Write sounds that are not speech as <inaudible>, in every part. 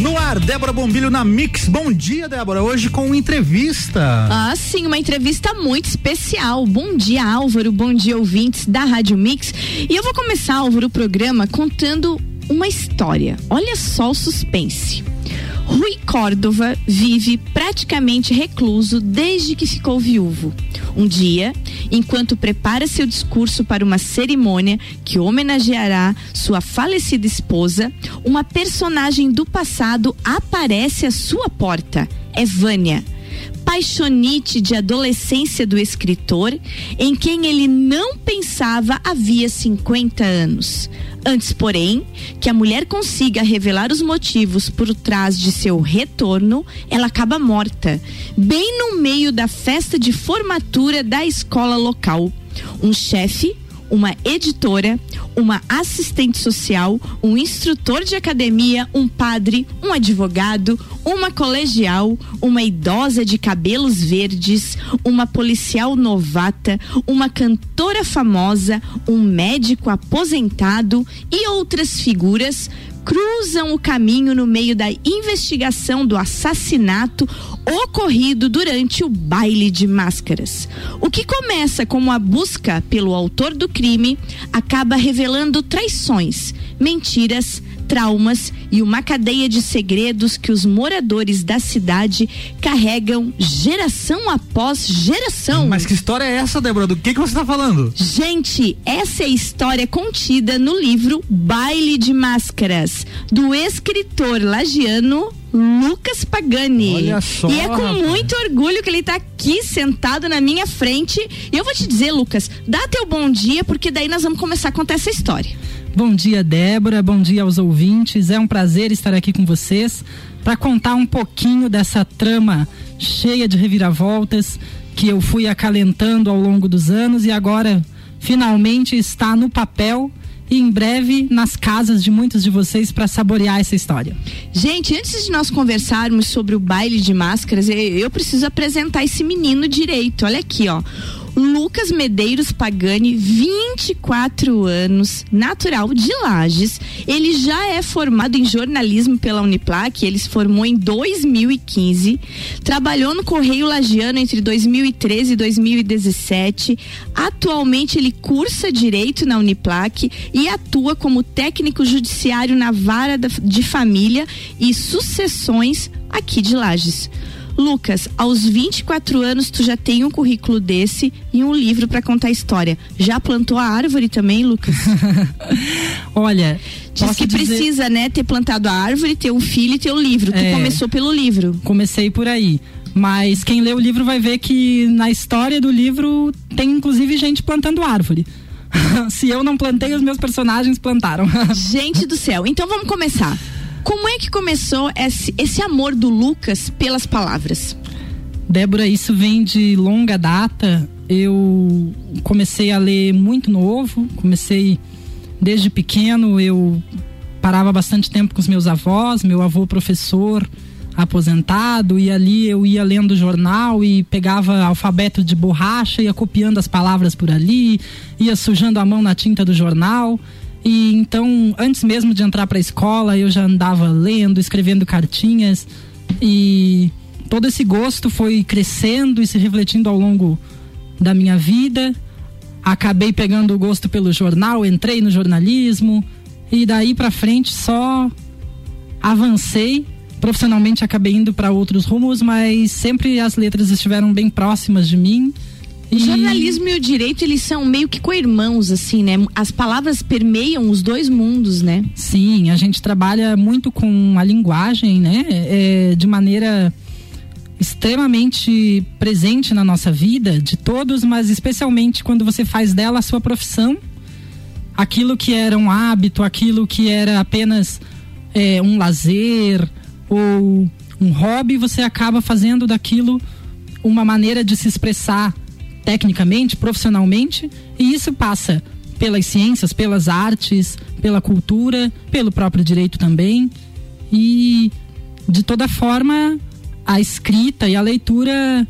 No ar, Débora Bombilho na Mix. Bom dia, Débora. Hoje com entrevista. Ah, sim, uma entrevista muito especial. Bom dia, Álvaro. Bom dia, ouvintes da Rádio Mix. E eu vou começar, Álvaro, o programa contando uma história. Olha só o suspense. Rui Córdova vive praticamente recluso desde que ficou viúvo. Um dia, enquanto prepara seu discurso para uma cerimônia que homenageará sua falecida esposa, uma personagem do passado aparece à sua porta. É Vânia paixonite de adolescência do escritor, em quem ele não pensava havia 50 anos. Antes, porém, que a mulher consiga revelar os motivos por trás de seu retorno, ela acaba morta, bem no meio da festa de formatura da escola local. Um chefe uma editora, uma assistente social, um instrutor de academia, um padre, um advogado, uma colegial, uma idosa de cabelos verdes, uma policial novata, uma cantora famosa, um médico aposentado e outras figuras cruzam o caminho no meio da investigação do assassinato ocorrido durante o baile de máscaras. O que começa como a busca pelo autor do crime acaba revelando traições, mentiras, traumas e uma cadeia de segredos que os moradores da cidade carregam geração após geração. Mas que história é essa, Débora? Do que, que você está falando? Gente, essa é a história contida no livro Baile de Máscaras, do escritor lagiano Lucas Pagani. Olha só, e é com rapaz. muito orgulho que ele está aqui sentado na minha frente. E eu vou te dizer, Lucas, dá teu bom dia, porque daí nós vamos começar a contar essa história. Bom dia, Débora. Bom dia aos ouvintes. É um prazer estar aqui com vocês para contar um pouquinho dessa trama cheia de reviravoltas que eu fui acalentando ao longo dos anos e agora finalmente está no papel e em breve nas casas de muitos de vocês para saborear essa história. Gente, antes de nós conversarmos sobre o baile de máscaras, eu- preciso apresentar esse menino direito. Olha aqui, ó. Lucas Medeiros Pagani, 24 anos, natural de Lages. Ele já é formado em jornalismo pela Uniplac, ele se formou em 2015. Trabalhou no Correio Lagiano entre 2013 e 2017. Atualmente ele cursa direito na Uniplac e atua como técnico judiciário na vara de família e sucessões aqui de Lages. Lucas, aos 24 anos tu já tem um currículo desse e um livro para contar a história. Já plantou a árvore também, Lucas? <laughs> Olha, Diz que dizer- precisa, né, ter plantado a árvore, ter um filho e ter o livro. Tu É. começou pelo livro. comecei por aí. Mas quem lê o livro vai ver que na história do livro tem inclusive gente plantando árvore. <laughs> Se eu não plantei, os meus personagens plantaram. <laughs> Gente do céu. Então vamos começar. Como é que começou esse, esse amor do Lucas pelas palavras? Débora, isso vem de longa data. Eu comecei a ler muito novo, comecei desde pequeno. Eu parava bastante tempo com os meus avós, meu avô professor aposentado, e ali eu ia lendo jornal e pegava alfabeto de borracha, ia copiando as palavras por ali, ia sujando a mão na tinta do jornal. E então, antes mesmo de entrar para a escola, eu já andava lendo, escrevendo cartinhas e todo esse gosto foi crescendo e se refletindo ao longo da minha vida. Acabei pegando o gosto pelo jornal, entrei no jornalismo e daí para frente só avancei. Profissionalmente acabei indo para outros rumos, mas sempre as letras estiveram bem próximas de mim. O E- jornalismo e o direito, eles são meio que co-irmãos, assim, né? As palavras permeiam os dois mundos, né? Sim, a gente trabalha muito com a linguagem, né? É, de maneira extremamente presente na nossa vida, de todos, mas especialmente quando você faz dela a sua profissão. Aquilo que era um hábito, aquilo que era apenas é, um lazer, ou um hobby, você acaba fazendo daquilo uma maneira de se expressar tecnicamente, profissionalmente, e isso passa pelas ciências, pelas artes, pela cultura, pelo próprio direito também. E de toda forma, a escrita e a leitura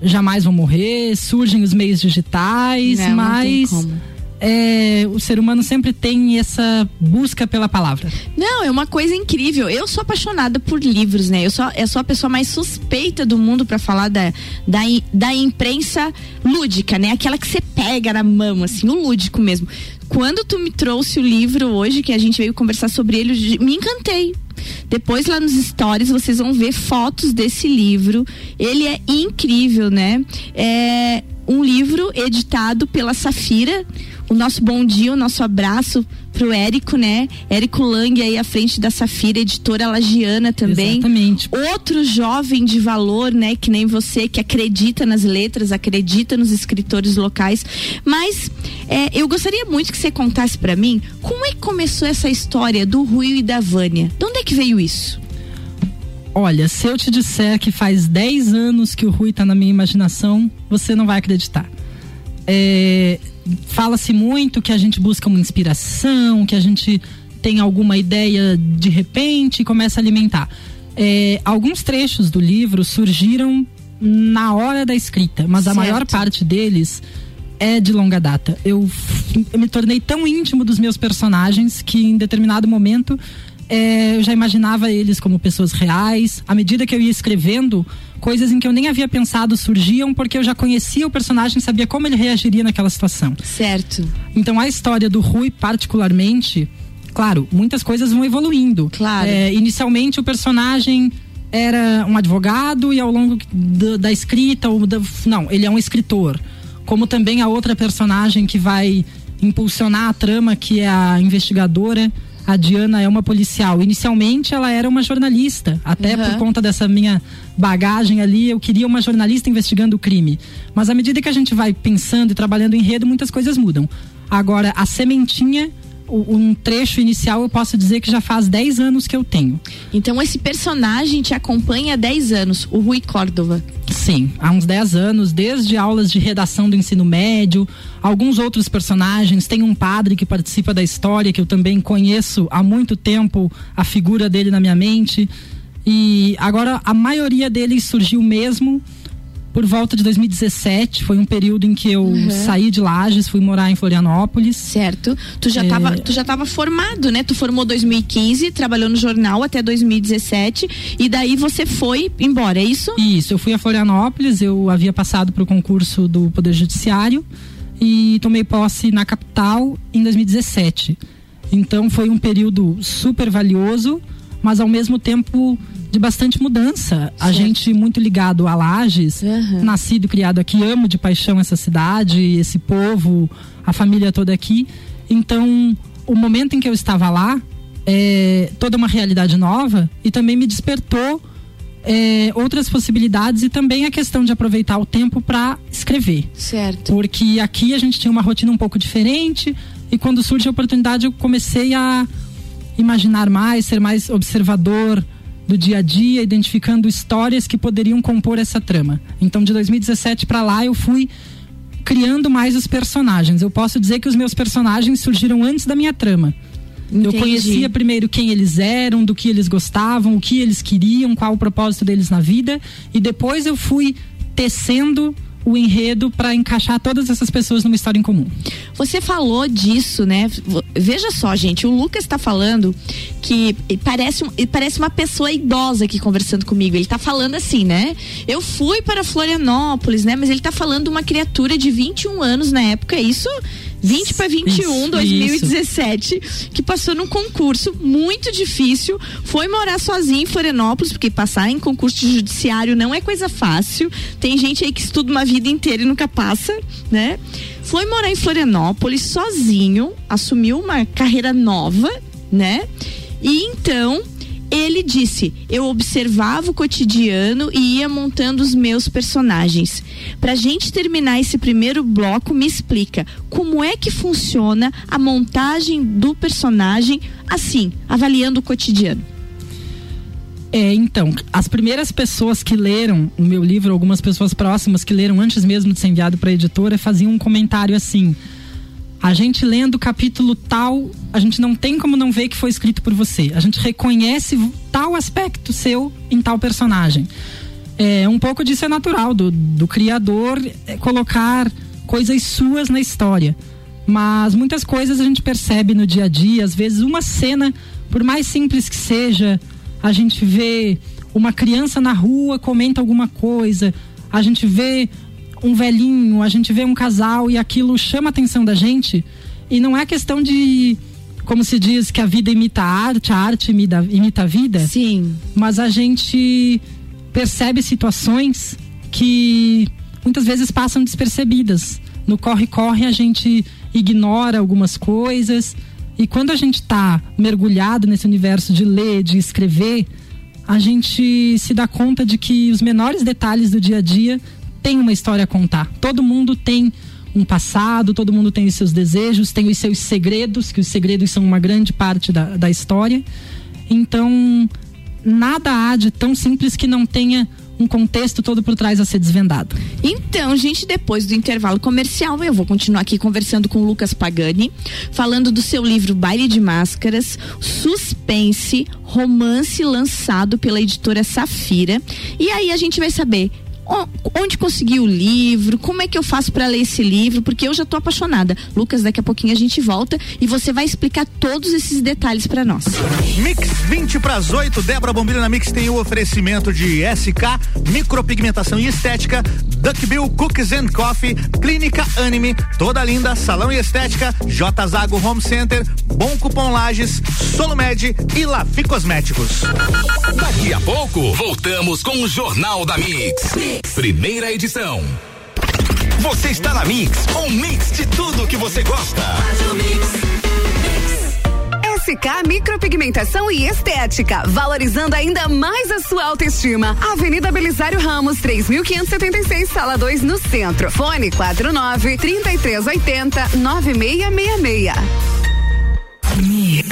jamais vão morrer, surgem os meios digitais, não, mas não é, o ser humano sempre tem essa busca pela palavra. Não, é uma coisa incrível. Eu sou apaixonada por livros, né? Eu sou, eu sou a pessoa mais suspeita do mundo para falar da, da, da imprensa lúdica, né? Aquela que você pega na mão, assim, o lúdico mesmo. Quando tu me trouxe o livro hoje, que a gente veio conversar sobre ele, me encantei. Depois lá nos stories vocês vão ver fotos desse livro. Ele é incrível, né? É um livro editado pela Safira o nosso bom dia, o nosso abraço pro Érico, né? Érico Lang aí à frente da Safira, editora lagiana também. Exatamente. Outro jovem de valor, né? Que nem você, que acredita nas letras, acredita nos escritores locais. Mas é, eu gostaria muito que você contasse para mim como é que começou essa história do Rui e da Vânia. De onde é que veio isso? Olha, se eu te disser que faz 10 anos que o Rui tá na minha imaginação, você não vai acreditar. É, fala-se muito que a gente busca uma inspiração, que a gente tem alguma ideia de repente e começa a alimentar. É, alguns trechos do livro surgiram na hora da escrita, mas certo. a maior parte deles é de longa data. Eu, eu, me tornei tão íntimo dos meus personagens que em determinado momento é, eu já imaginava eles como pessoas reais. À medida que eu ia escrevendo, coisas em que eu nem havia pensado surgiam porque eu já conhecia o personagem, sabia como ele reagiria naquela situação. Certo. Então a história do Rui, particularmente, claro, muitas coisas vão evoluindo. Claro. É, inicialmente o personagem era um advogado e ao longo da, da escrita, ou da, não, ele é um escritor. Como também a outra personagem que vai impulsionar a trama, que é a investigadora a Diana é uma policial. Inicialmente ela era uma jornalista, até uhum. por conta dessa minha bagagem ali, eu queria uma jornalista investigando o crime. Mas à medida que a gente vai pensando e trabalhando em rede, muitas coisas mudam. Agora, a sementinha um trecho inicial eu posso dizer que já faz 10 anos que eu tenho. Então esse personagem te acompanha há 10 anos, o Rui Córdova. Sim, há uns 10 anos, desde aulas de redação do ensino médio, alguns outros personagens, tem um padre que participa da história que eu também conheço há muito tempo a figura dele na minha mente. E agora a maioria deles surgiu mesmo por volta de 2017. Foi um período em que eu uhum. saí de Lages, fui morar em Florianópolis. Certo. Tu já estava é... tu já tava formado, né? Tu formou 2015, trabalhou no jornal até 2017 e daí você foi embora, é isso? Isso, eu fui a Florianópolis, eu havia passado para o concurso do Poder Judiciário e tomei posse na capital em 2017. Então foi um período super valioso, mas ao mesmo tempo de bastante mudança. Certo. A gente muito ligado a Lages, uhum. nascido, criado aqui, amo de paixão essa cidade, esse povo, a família toda aqui. Então, o momento em que eu estava lá, é toda uma realidade nova e também me despertou é, outras possibilidades e também a questão de aproveitar o tempo para escrever. Certo. Porque aqui a gente tinha uma rotina um pouco diferente e quando surge a oportunidade eu comecei a imaginar mais, ser mais observador, do dia a dia, identificando histórias que poderiam compor essa trama. Então, de 2017 para lá, eu fui criando mais os personagens. Eu posso dizer que os meus personagens surgiram antes da minha trama. Entendi. Eu conhecia primeiro quem eles eram, do que eles gostavam, o que eles queriam, qual o propósito deles na vida, e depois eu fui tecendo o enredo para encaixar todas essas pessoas numa história em comum. Você falou disso, né? Veja só, gente, o Lucas está falando que parece, parece uma pessoa idosa aqui conversando comigo. Ele está falando assim, né? Eu fui para Florianópolis, né? Mas ele está falando uma criatura de 21 anos na época. Isso 20 para 21, isso, 2017, isso. que passou num concurso muito difícil, foi morar sozinho em Florianópolis, porque passar em concurso de judiciário não é coisa fácil. Tem gente aí que estuda uma vida inteira e nunca passa, né? Foi morar em Florianópolis sozinho, assumiu uma carreira nova, né? E então ele disse: Eu observava o cotidiano e ia montando os meus personagens. Pra gente terminar esse primeiro bloco, me explica como é que funciona a montagem do personagem, assim, avaliando o cotidiano. É, então, as primeiras pessoas que leram o meu livro, algumas pessoas próximas que leram antes mesmo de ser enviado para a editora, faziam um comentário assim: a gente lendo o capítulo tal, a gente não tem como não ver que foi escrito por você. A gente reconhece tal aspecto seu em tal personagem. É, um pouco disso é natural, do, do criador é, colocar coisas suas na história. Mas muitas coisas a gente percebe no dia a dia, às vezes uma cena, por mais simples que seja, a gente vê uma criança na rua, comenta alguma coisa, a gente vê um velhinho, a gente vê um casal e aquilo chama a atenção da gente. E não é questão de, como se diz, que a vida imita a arte, a arte imita, imita a vida. Sim. Mas a gente percebe situações que muitas vezes passam despercebidas. No corre-corre a gente ignora algumas coisas e quando a gente está mergulhado nesse universo de ler, de escrever, a gente se dá conta de que os menores detalhes do dia a dia têm uma história a contar. Todo mundo tem um passado, todo mundo tem os seus desejos, tem os seus segredos, que os segredos são uma grande parte da, da história. Então, nada há de tão simples que não tenha um contexto todo por trás a ser desvendado. Então, gente, depois do intervalo comercial, eu vou continuar aqui conversando com o Lucas Pagani, falando do seu livro Baile de Máscaras, Suspense, romance lançado pela editora Safira. E aí a gente vai saber onde conseguiu o livro, como é que eu faço para ler esse livro, porque eu já tô apaixonada. Lucas, daqui a pouquinho a gente volta e você vai explicar todos esses detalhes para nós. Mix 20 para as 8, Débora Bombilho na Mix tem o oferecimento de SK, micropigmentação e estética, Duckbill Cookies and Coffee, Clínica Anime, Toda Linda, Salão e Estética, J Zago Home Center, Bom Cupom Lages, Solomed e Lafi Cosméticos. Daqui a pouco, voltamos com o Jornal da mix. Primeira edição. Você está na Mix, um mix de tudo que você gosta. SK Micropigmentação e Estética, valorizando ainda mais a sua autoestima. Avenida Belisário Ramos, 3576, sala 2, no centro. Fone 49 3380 9666. Mix.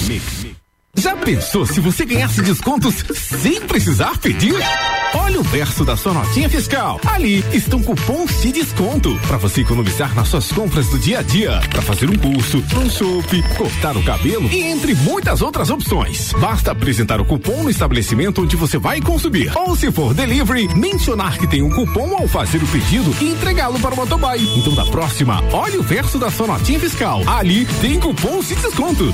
Mix. Já pensou se você ganhasse descontos sem precisar pedir? Olha o verso da sua notinha fiscal. Ali estão cupons de desconto para você economizar nas suas compras do dia a dia, para fazer um curso, um chopp, cortar o cabelo e entre muitas outras opções. Basta apresentar o cupom no estabelecimento onde você vai consumir. Ou se for delivery, mencionar que tem um cupom ao fazer o pedido e entregá-lo para o motoboy. Então da próxima, olha o verso da sua notinha fiscal. Ali tem cupons de desconto.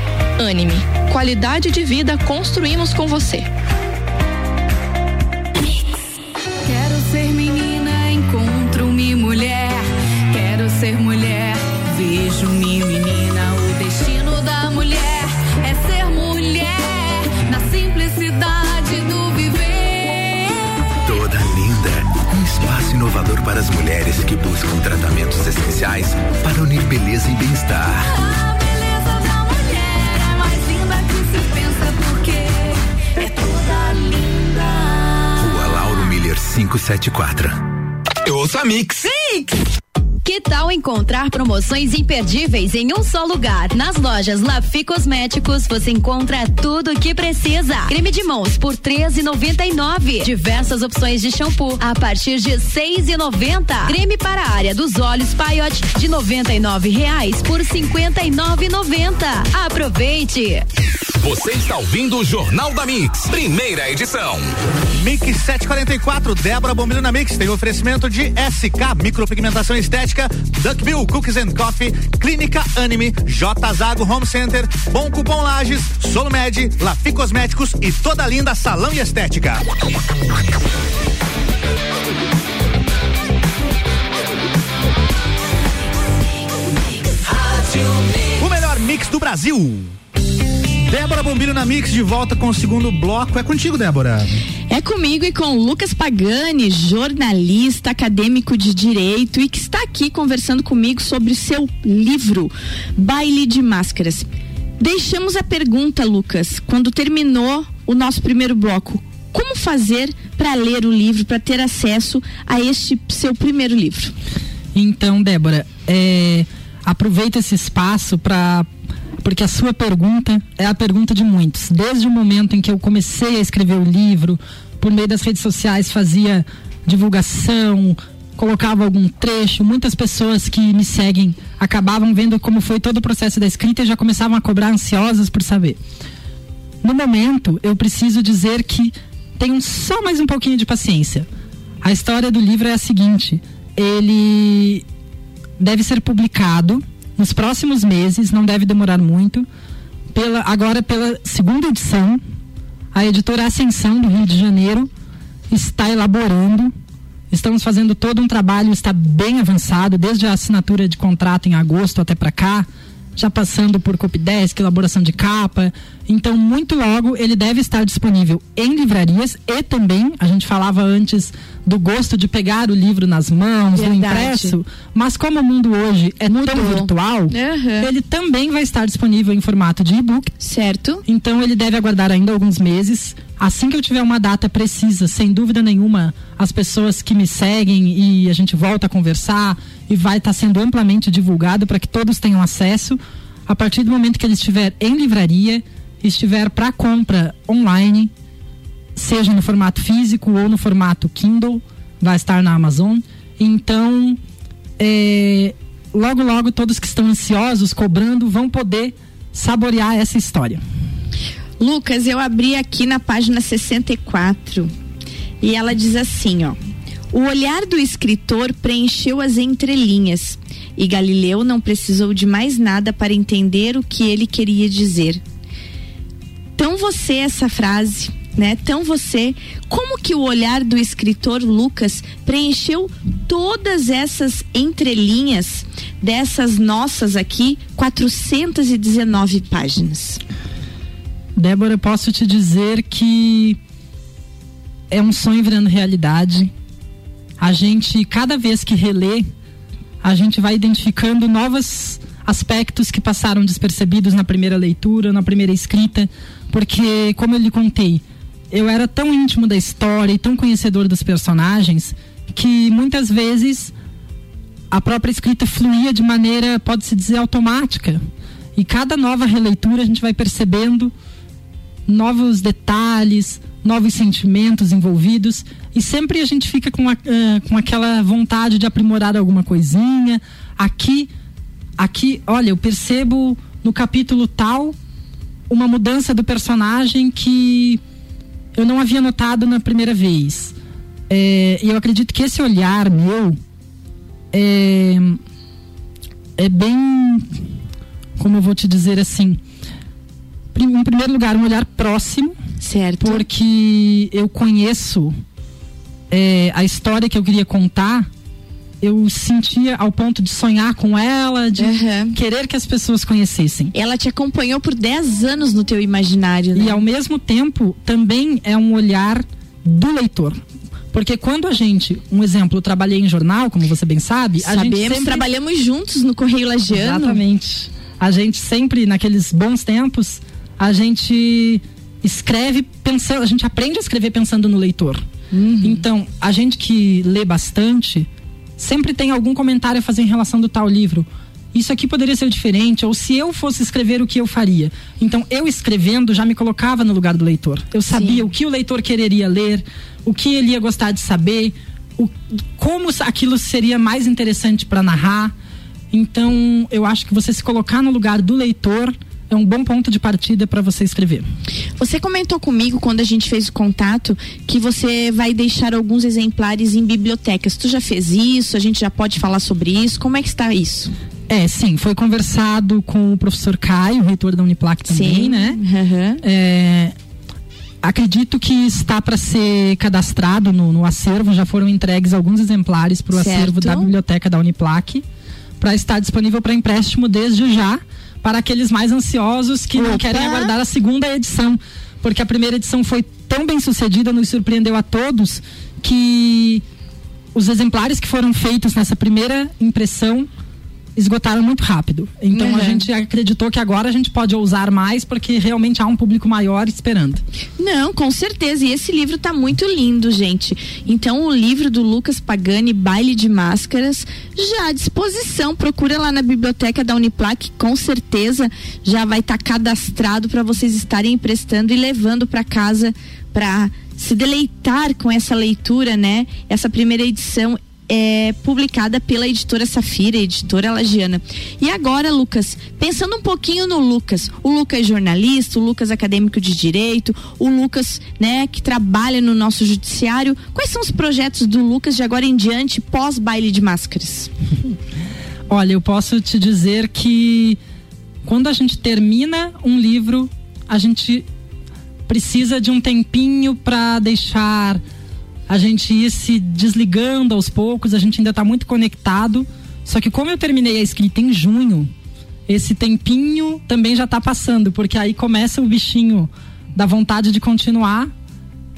Anime, qualidade de vida construímos com você. Quero ser menina, encontro-me mulher. Quero ser mulher, vejo-me menina. O destino da mulher é ser mulher, na simplicidade do viver. Toda linda, um espaço inovador para as mulheres que buscam tratamentos essenciais para unir beleza e bem-estar. 574. Eu ouço a Mix. Mix! Que tal encontrar promoções imperdíveis em um só lugar? Nas lojas Lafi Cosméticos você encontra tudo o que precisa. Creme de mãos por 13,99. Diversas opções de shampoo a partir de 6,90. Creme para a área dos olhos Paiote de 99 reais por 59,90. Aproveite! Você está ouvindo o Jornal da Mix, primeira edição. Mix 744, Débora Bombilho na Mix, tem oferecimento de SK, micropigmentação estética, Duckbill Cookies and Coffee, Clínica Anime, J Zago Home Center, Bom Cupom Lages, Solumed, Lafi Cosméticos e toda linda salão e estética. O melhor mix do Brasil. Débora Bombilho na Mix de volta com o segundo bloco. É contigo, Débora. É comigo e com Lucas Pagani, jornalista, acadêmico de direito e que está aqui conversando comigo sobre seu livro Baile de Máscaras. Deixamos a pergunta, Lucas, quando terminou o nosso primeiro bloco. Como fazer para ler o livro, para ter acesso a este seu primeiro livro? Então, Débora, é, aproveita esse espaço para porque a sua pergunta é a pergunta de muitos. Desde o momento em que eu comecei a escrever o livro, por meio das redes sociais fazia divulgação, colocava algum trecho, muitas pessoas que me seguem acabavam vendo como foi todo o processo da escrita e já começavam a cobrar ansiosas por saber. No momento, eu preciso dizer que tenham só mais um pouquinho de paciência. A história do livro é a seguinte: ele deve ser publicado nos próximos meses, não deve demorar muito. Pela, agora pela segunda edição, a editora Ascensão do Rio de Janeiro está elaborando. Estamos fazendo todo um trabalho, está bem avançado, desde a assinatura de contrato em agosto até para cá, já passando por Copdesk, elaboração de capa. Então, muito logo ele deve estar disponível em livrarias e também, a gente falava antes do gosto de pegar o livro nas mãos, do Verdade. impresso, mas como o mundo hoje é tão virtual, Uhum. ele também vai estar disponível em formato de e-book. Certo. Então ele deve aguardar ainda alguns meses. Assim que eu tiver uma data precisa, sem dúvida nenhuma, as pessoas que me seguem e a gente volta a conversar e vai estar sendo amplamente divulgado para que todos tenham acesso. A partir do momento que ele estiver em livraria, estiver para compra online, seja no formato físico ou no formato Kindle, vai estar na Amazon. Então, é, logo, logo, todos que estão ansiosos, cobrando, vão poder saborear essa história. Lucas, eu abri aqui na página 64 e ela diz assim, ó. O olhar do escritor preencheu as entrelinhas e Galileu não precisou de mais nada para entender o que ele queria dizer. Tão você essa frase, né? Tão você, como que o olhar do escritor Lucas preencheu todas essas entrelinhas dessas nossas aqui 419 páginas? Débora, posso te dizer que é um sonho virando realidade. A gente, cada vez que relê, a gente vai identificando novos aspectos que passaram despercebidos na primeira leitura, na primeira escrita, porque, como eu lhe contei, eu era tão íntimo da história e tão conhecedor dos personagens que muitas vezes a própria escrita fluía de maneira, pode-se dizer, automática. E cada nova releitura a gente vai percebendo novos detalhes, novos sentimentos envolvidos e sempre a gente fica com, a, ah, com aquela vontade de aprimorar alguma coisinha. Aqui, aqui, olha, eu percebo no capítulo tal uma mudança do personagem que eu não havia notado na primeira vez. É, E eu acredito que esse olhar meu é, é bem, como eu vou te dizer assim, em primeiro lugar, um olhar próximo. Certo. Porque eu conheço é, a história que eu queria contar. Eu sentia ao ponto de sonhar com ela, de querer que as pessoas conhecessem. Ela te acompanhou por 10 anos no teu imaginário, né? E ao mesmo tempo, também é um olhar do leitor. Porque quando a gente, um exemplo, eu trabalhei em jornal, como você bem sabe, a gente Sabemos, sempre trabalhamos juntos no Correio Lagiano. Exatamente. A gente sempre, naqueles bons tempos, a gente escreve pensando, a gente aprende a escrever pensando no leitor. Uhum. Então, a gente que lê bastante sempre tem algum comentário a fazer em relação do tal livro. Isso aqui poderia ser diferente, ou se eu fosse escrever, o que eu faria? Então, eu escrevendo já me colocava no lugar do leitor. Eu sabia o que o leitor quereria ler, o que ele ia gostar de saber, o, como aquilo seria mais interessante para narrar. Então, eu acho que você se colocar no lugar do leitor é um bom ponto de partida para você escrever. Você comentou comigo quando a gente fez o contato que você vai deixar alguns exemplares em bibliotecas. Tu já fez isso? A gente já pode falar sobre isso? Como é que está isso? É, sim, foi conversado com o professor Caio, reitor da Uniplac também, Sim, né? É, acredito que está para ser cadastrado no, no acervo, já foram entregues alguns exemplares para o acervo da biblioteca da Uniplac, para estar disponível para empréstimo desde já, para aqueles mais ansiosos que não Opa! querem aguardar a segunda edição, porque a primeira edição foi tão bem sucedida, nos surpreendeu a todos, que os exemplares que foram feitos nessa primeira impressão esgotaram muito rápido. Então a Uhum. gente acreditou que agora a gente pode ousar mais porque realmente há um público maior esperando. Não, com certeza. E esse livro tá muito lindo, gente. Então, o livro do Lucas Pagani, Baile de Máscaras, já à disposição. Procura lá na biblioteca da Uniplac, com certeza já vai estar cadastrado para vocês estarem emprestando e levando para casa para se deleitar com essa leitura, né? Essa primeira edição é publicada pela editora Safira, editora Lagiana. E agora, Lucas, pensando um pouquinho no Lucas, o Lucas é jornalista, o Lucas acadêmico de direito, o Lucas, né, que trabalha no nosso judiciário. Quais são os projetos do Lucas de agora em diante, pós baile de máscaras? <laughs> Olha, eu posso te dizer que quando a gente termina um livro, a gente precisa de um tempinho para deixar a gente ir se desligando aos poucos, a gente ainda está muito conectado. Só que como eu terminei a escrita em junho, esse tempinho também já está passando, porque aí começa o bichinho da vontade de continuar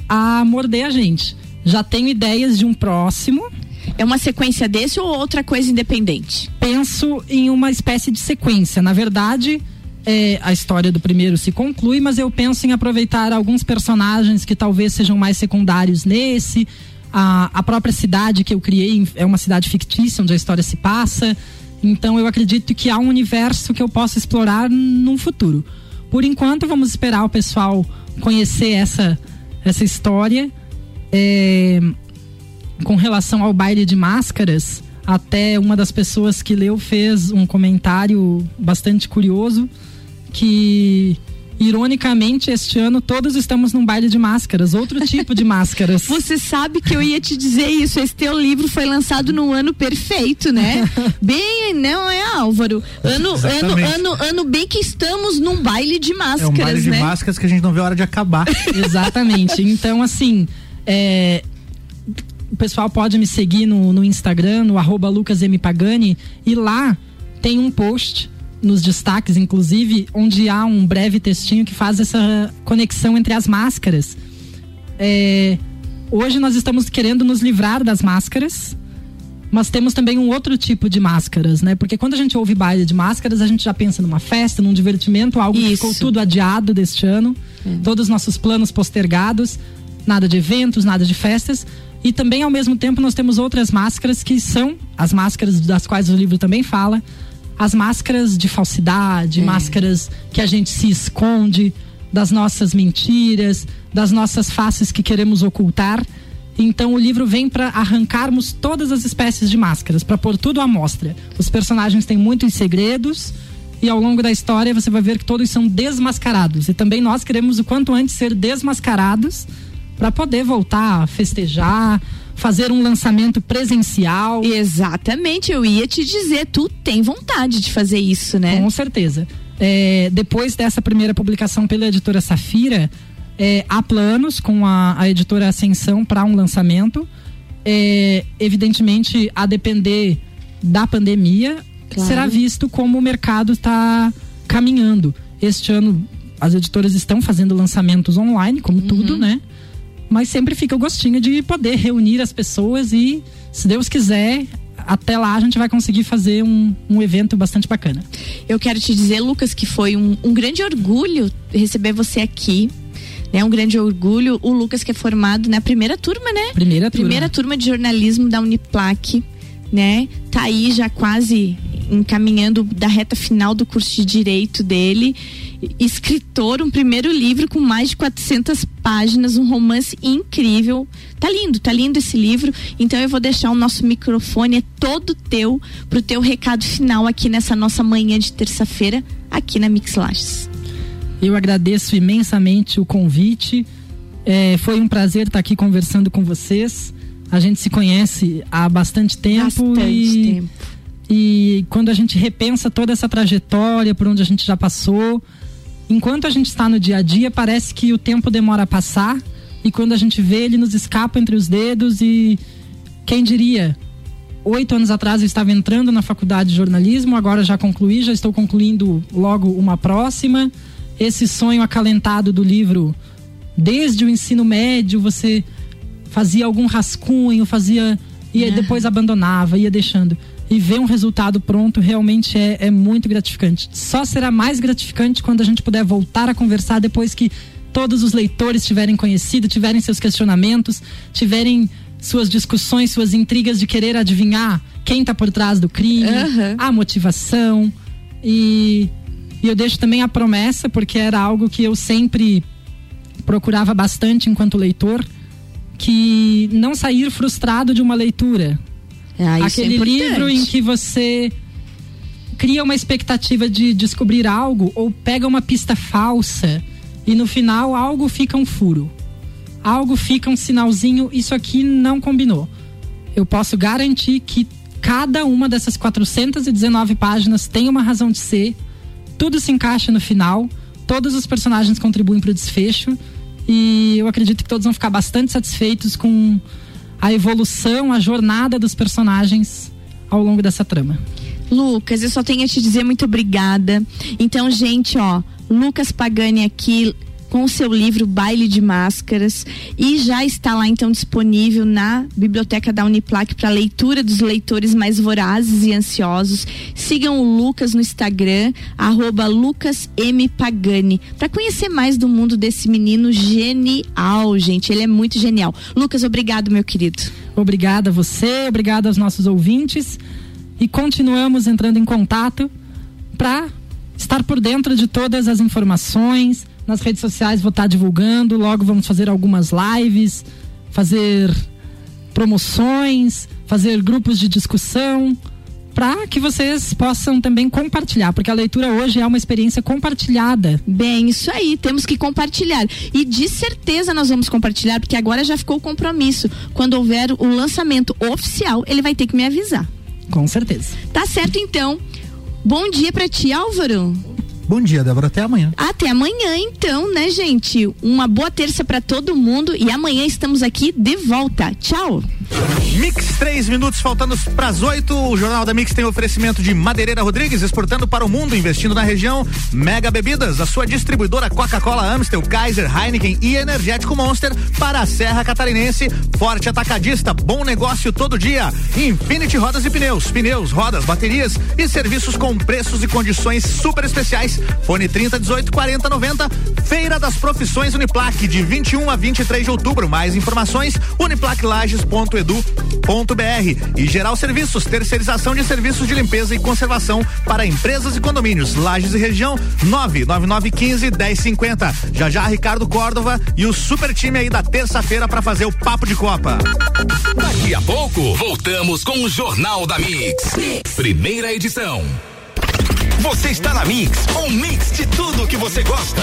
a morder a gente. Já tenho ideias de um próximo. É uma sequência desse ou outra coisa independente? Penso em uma espécie de sequência. Na verdade, é, a história do primeiro se conclui, mas eu penso em aproveitar alguns personagens que talvez sejam mais secundários nesse. A, a própria cidade que eu criei é uma cidade fictícia onde a história se passa. Então eu acredito que há um universo que eu possa explorar num futuro. Por enquanto, vamos esperar o pessoal conhecer essa, essa história. É, com relação ao baile de máscaras, até uma das pessoas que leu fez um comentário bastante curioso que ironicamente este ano todos estamos num baile de máscaras, outro tipo de <laughs> máscaras. Você sabe que eu ia te dizer isso. Esse teu livro foi lançado num ano perfeito, né? <laughs> bem, não é, Álvaro? Ano, ano, Exatamente. ano, ano bem que estamos num baile de É máscaras, um baile de né? máscaras que a gente não vê a hora de acabar. <laughs> Exatamente. Então, assim, é, o pessoal pode me seguir no, no Instagram, no arroba lucasmpagani, e lá tem um post nos destaques, inclusive, onde há um breve textinho que faz essa conexão entre as máscaras. É, hoje nós estamos querendo nos livrar das máscaras, mas temos também um outro tipo de máscaras, né? Porque quando a gente ouve baile de máscaras, a gente já pensa numa festa, num divertimento, algo que ficou Isso. tudo adiado deste ano, todos os nossos planos postergados, nada de eventos, nada de festas. E também, ao mesmo tempo, nós temos outras máscaras que são as máscaras das quais o livro também fala, as máscaras de falsidade, máscaras que a gente se esconde, das nossas mentiras, das nossas faces que queremos ocultar. Então o livro vem para arrancarmos todas as espécies de máscaras, para pôr tudo à mostra. Os personagens têm muitos segredos e ao longo da história você vai ver que todos são desmascarados. E também nós queremos o quanto antes ser desmascarados para poder voltar a festejar, fazer um lançamento presencial. Exatamente, eu ia te dizer, tu tem vontade de fazer isso, né? Com certeza. É, depois dessa primeira publicação pela editora Safira, é, há planos com a, a editora Ascensão para um lançamento. É, evidentemente, a depender da pandemia, Claro. será visto como o mercado está caminhando. Este ano, as editoras estão fazendo lançamentos online, como tudo, né? Mas sempre fica o gostinho de poder reunir as pessoas e, se Deus quiser, até lá a gente vai conseguir fazer um, um evento bastante bacana. Eu quero te dizer, Lucas, que foi um, um grande orgulho receber você aqui. É um grande orgulho. O Lucas, que é formado na primeira turma, né? Primeira turma. Primeira turma de jornalismo da Uniplac. né? Tá aí já quase encaminhando da reta final do curso de direito dele. Escritor, um primeiro livro com mais de 400 páginas, um romance incrível. Tá lindo, tá lindo esse livro. Então eu vou deixar o nosso microfone é todo teu pro teu recado final aqui nessa nossa manhã de terça-feira aqui na Mix Lages. Eu agradeço imensamente o convite. É, foi um prazer estar aqui conversando com vocês. A gente se conhece há bastante tempo Bastante e, tempo. e quando a gente repensa toda essa trajetória por onde a gente já passou, enquanto a gente está no dia a dia, parece que o tempo demora a passar e quando a gente vê, ele nos escapa entre os dedos e quem diria? Oito anos atrás eu estava entrando na faculdade de jornalismo, agora já concluí, já estou concluindo logo uma próxima. Esse sonho acalentado do livro, desde o ensino médio, você fazia algum rascunho, fazia e depois abandonava, ia deixando. E ver um resultado pronto realmente é, é muito gratificante. Só será mais gratificante quando a gente puder voltar a conversar depois que todos os leitores tiverem conhecido, tiverem seus questionamentos, tiverem suas discussões, suas intrigas de querer adivinhar quem está por trás do crime, Aham. a motivação. E, e eu deixo também a promessa, porque era algo que eu sempre procurava bastante enquanto leitor, que não sair frustrado de uma leitura. Ah, é Aquele importante. livro em que você cria uma expectativa de descobrir algo ou pega uma pista falsa e no final algo fica um furo. Algo fica um sinalzinho, isso aqui não combinou. Eu posso garantir que cada uma dessas 419 páginas tem uma razão de ser, tudo se encaixa no final, todos os personagens contribuem para o desfecho e eu acredito que todos vão ficar bastante satisfeitos com a evolução, a jornada dos personagens ao longo dessa trama. Lucas, eu só tenho a te dizer muito obrigada. Então, gente, ó, Lucas Pagani aqui com o seu livro Baile de Máscaras e já está lá então disponível na biblioteca da Uniplac para leitura dos leitores mais vorazes e ansiosos. Sigam o Lucas no Instagram arroba Lucas M Pagani para conhecer mais do mundo desse menino genial, gente. Ele é muito genial. Lucas, obrigado, meu querido. Obrigada a você, obrigada aos nossos ouvintes e continuamos entrando em contato para estar por dentro de todas as informações. Nas redes sociais vou estar divulgando, logo vamos fazer algumas lives, fazer promoções, fazer grupos de discussão para que vocês possam também compartilhar, porque a leitura hoje é uma experiência compartilhada. Bem, isso aí, temos que compartilhar. E de certeza nós vamos compartilhar, porque agora já ficou o compromisso. Quando houver o lançamento oficial, ele vai ter que me avisar. Com certeza. Tá certo então. Bom dia pra ti, Álvaro. Bom dia, Débora. Até amanhã. Até amanhã, então, né, gente? Uma boa terça pra todo mundo e amanhã estamos aqui de volta. Tchau. Mix, três minutos faltando para as oito. O Jornal da Mix tem oferecimento de Madeireira Rodrigues, exportando para o mundo, investindo na região. Mega Bebidas, a sua distribuidora Coca-Cola, Amstel, Kaiser, Heineken e Energético Monster para a Serra Catarinense. Forte Atacadista, bom negócio todo dia. Infinity Rodas e Pneus, pneus, rodas, baterias e serviços com preços e condições super especiais. Fone 30 18 40 90. Feira das Profissões Uniplac, de 21 a 23 de outubro. Mais informações, uniplaclages.edu.br. E Geral Serviços, terceirização de serviços de limpeza e conservação para empresas e condomínios. Lages e região, 99915 1050. Já já, Ricardo Córdova e o super time aí da terça-feira para fazer o papo de Copa. Daqui a pouco, voltamos com o Jornal da mix. Primeira edição. Você está na Mix, um mix de tudo que você gosta.